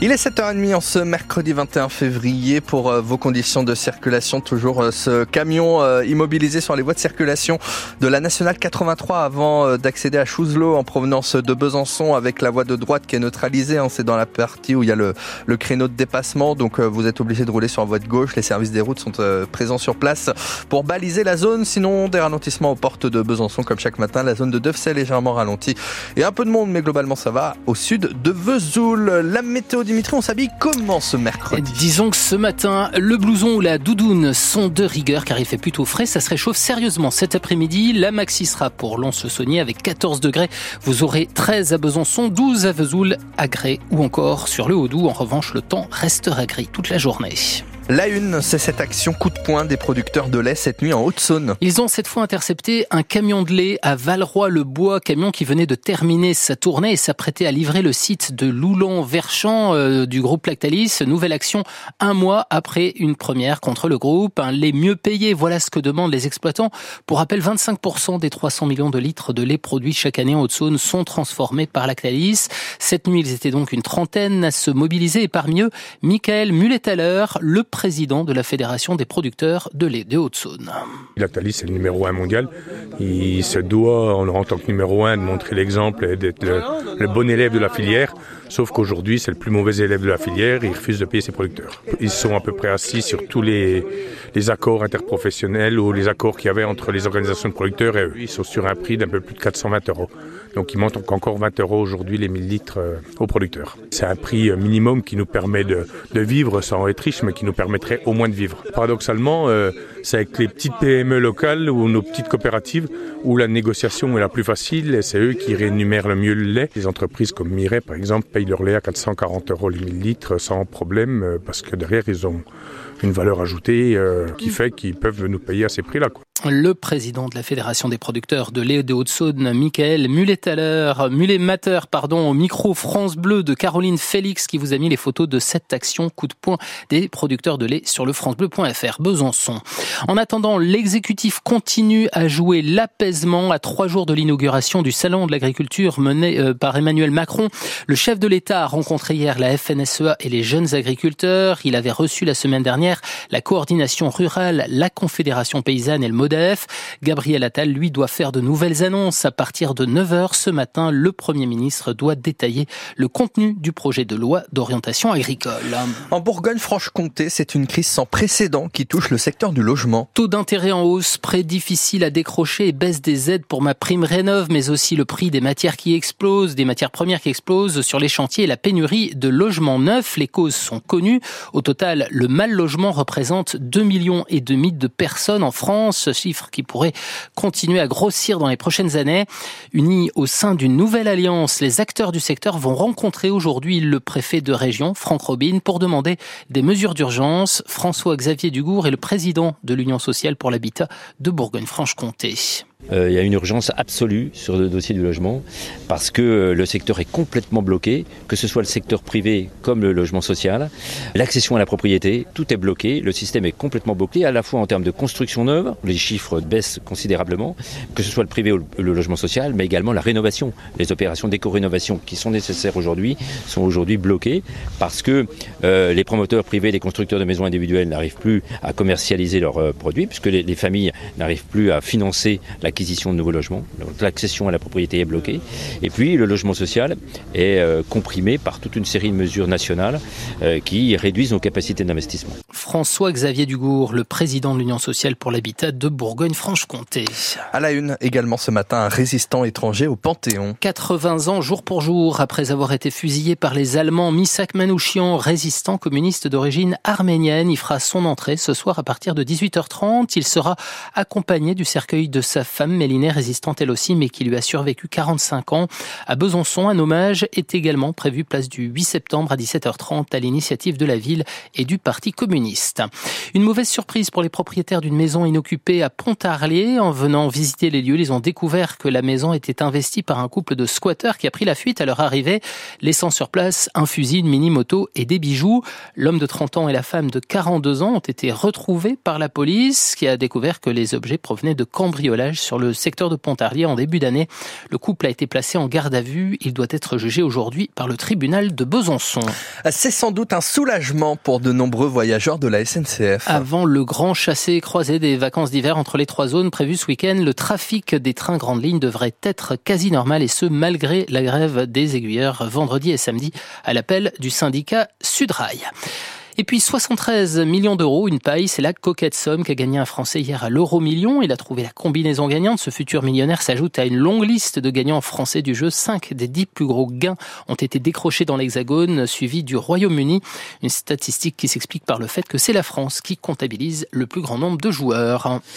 Il est 7h30 en ce mercredi 21 février pour euh, vos conditions de circulation. Toujours euh, ce camion euh, immobilisé sur les voies de circulation de la nationale 83 avant d'accéder à Chouzelot en provenance de Besançon avec la voie de droite qui est neutralisée. Hein. C'est dans la partie où il y a le, le créneau de dépassement. Donc vous êtes obligé de rouler sur la voie de gauche. Les services des routes sont présents sur place pour baliser la zone. Sinon, des ralentissements aux portes de Besançon comme chaque matin. La zone de Devsel légèrement ralentie. Et un peu de monde, mais globalement ça va. Au sud de Vesoul, la météo Dimitri, on s'habille comment ce mercredi? Disons que ce matin, le blouson ou la doudoune sont de rigueur car il fait plutôt frais. Ça se réchauffe sérieusement cet après-midi. La maxi sera pour Lons-le-Saunier avec 14 degrés. Vous aurez 13 à Besançon, 12 à Vesoul, à Grès ou encore sur le Haut-Doubs. En revanche, le temps restera gris toute la journée. La une, c'est cette action coup de poing des producteurs de lait cette nuit en Haute-Saône. Ils ont cette fois intercepté un camion de lait à Valroy-le-Bois, camion qui venait de terminer sa tournée et s'apprêtait à livrer le site de Loulan-Verchamp euh, du groupe Lactalis. Nouvelle action un mois après une première contre le groupe. Un lait mieux payé, voilà ce que demandent les exploitants. Pour rappel, 25% des 300 millions de litres de lait produits chaque année en Haute-Saône sont transformés par Lactalis. Cette nuit, ils étaient donc une trentaine à se mobiliser et parmi eux, Michael Mulletaler, le président de la Fédération des producteurs de lait de Haute-Saône. Lactalis est le numéro un mondial. Il se doit, en tant que numéro un, de montrer l'exemple et d'être le, bon élève de la filière. Sauf qu'aujourd'hui, c'est le plus mauvais élève de la filière. Il refuse de payer ses producteurs. Ils sont à peu près assis sur tous les, les accords interprofessionnels ou les accords qu'il y avait entre les organisations de producteurs et eux. Ils sont sur un prix d'un peu plus de 420 euros. Donc il manque encore 20 euros aujourd'hui les 1000 litres euh, aux producteurs. C'est un prix euh, minimum qui nous permet de, de, vivre sans être riche, mais qui nous permettrait au moins de vivre. Paradoxalement, euh, c'est avec les petites PME locales ou nos petites coopératives où la négociation est la plus facile et c'est eux qui rémunèrent le mieux le lait. Entreprises comme Mireille, par exemple, payent leur lait à 440 euros les 1000 litres sans problème parce que derrière, ils ont une valeur ajoutée qui fait qu'ils peuvent nous payer à ces prix-là. Le président de la Fédération des producteurs de lait de Haute-Saône, Michael Mulet-Mater, pardon, au micro France Bleu de Caroline Félix qui vous a mis les photos de cette action coup de poing des producteurs de lait sur le francebleu.fr Besançon. En attendant, l'exécutif continue à jouer l'apaisement à trois jours de l'inauguration du salon de l'agriculture mené euh, par Emmanuel Macron. Le chef de l'État a rencontré hier la FNSEA et les jeunes agriculteurs. Il avait reçu la semaine dernière la coordination rurale, la Confédération paysanne et le Gabriel Attal, lui, doit faire de nouvelles annonces. À partir de 9h ce matin, le Premier ministre doit détailler le contenu du projet de loi d'orientation agricole. En Bourgogne-Franche-Comté, c'est une crise sans précédent qui touche le secteur du logement. Taux d'intérêt en hausse, prêt difficile à décrocher et baisse des aides pour ma prime rénove, mais aussi le prix des matières qui explosent, des matières premières qui explosent sur les chantiers et la pénurie de logements neufs. Les causes sont connues. Au total, le mal logement représente 2 millions et demi de personnes en France chiffre qui pourrait continuer à grossir dans les prochaines années. Unis au sein d'une nouvelle alliance, les acteurs du secteur vont rencontrer aujourd'hui le préfet de région, Franck Robin, pour demander des mesures d'urgence. François-Xavier Dugour est le président de l'Union sociale pour l'habitat de Bourgogne-Franche-Comté. Euh, il y a une urgence absolue sur le dossier du logement parce que euh, le secteur est complètement bloqué, que ce soit le secteur privé comme le logement social. L'accession à la propriété, tout est bloqué. Le système est complètement bloqué à la fois en termes de construction neuve, les chiffres baissent considérablement, que ce soit le privé ou le logement social, mais également la rénovation. Les opérations d'éco-rénovation qui sont nécessaires aujourd'hui sont aujourd'hui bloquées parce que euh, les promoteurs privés, les constructeurs de maisons individuelles n'arrivent plus à commercialiser leurs produits puisque les, les familles n'arrivent plus à financer la l'acquisition de nouveaux logements. L'accession à la propriété est bloquée. Et puis le logement social est euh, comprimé par toute une série de mesures nationales euh, qui réduisent nos capacités d'investissement. François-Xavier Dugour, le président de l'Union sociale pour l'habitat de Bourgogne-Franche-Comté. À la une également ce matin, un résistant étranger au Panthéon. 80 ans jour pour jour après avoir été fusillé par les Allemands, Misak Manouchian, résistant communiste d'origine arménienne, il fera son entrée ce soir à partir de 18h30. Il sera accompagné du cercueil de sa femme Mélinet, résistante elle aussi, mais qui lui a survécu 45 ans. À Besançon, un hommage est également prévu place du 8 septembre à 17h30 à l'initiative de la ville et du Parti communiste. Une mauvaise surprise pour les propriétaires d'une maison inoccupée à Pontarlier. En venant visiter les lieux, ils ont découvert que la maison était investie par un couple de squatteurs qui a pris la fuite à leur arrivée, laissant sur place un fusil, une mini-moto et des bijoux. L'homme de 30 ans et la femme de 42 ans ont été retrouvés par la police qui a découvert que les objets provenaient de cambriolage sur le secteur de Pontarlier en début d'année. Le couple a été placé en garde à vue. Il doit être jugé aujourd'hui par le tribunal de Besançon. C'est sans doute un soulagement pour de nombreux voyageurs de la SNCF. Avant le grand chassé-croisé des vacances d'hiver entre les trois zones prévues ce week-end, le trafic des trains grandes lignes devrait être quasi normal et ce malgré la grève des aiguilleurs vendredi et samedi à l'appel du syndicat Sudrail. Et puis 73 millions d'euros, une paille, c'est la coquette somme qu'a gagné un Français hier à l'euro million. Il a trouvé la combinaison gagnante. Ce futur millionnaire s'ajoute à une longue liste de gagnants français du jeu. Cinq des dix plus gros gains ont été décrochés dans l'Hexagone, suivi du Royaume-Uni. Une statistique qui s'explique par le fait que c'est la France qui comptabilise le plus grand nombre de joueurs.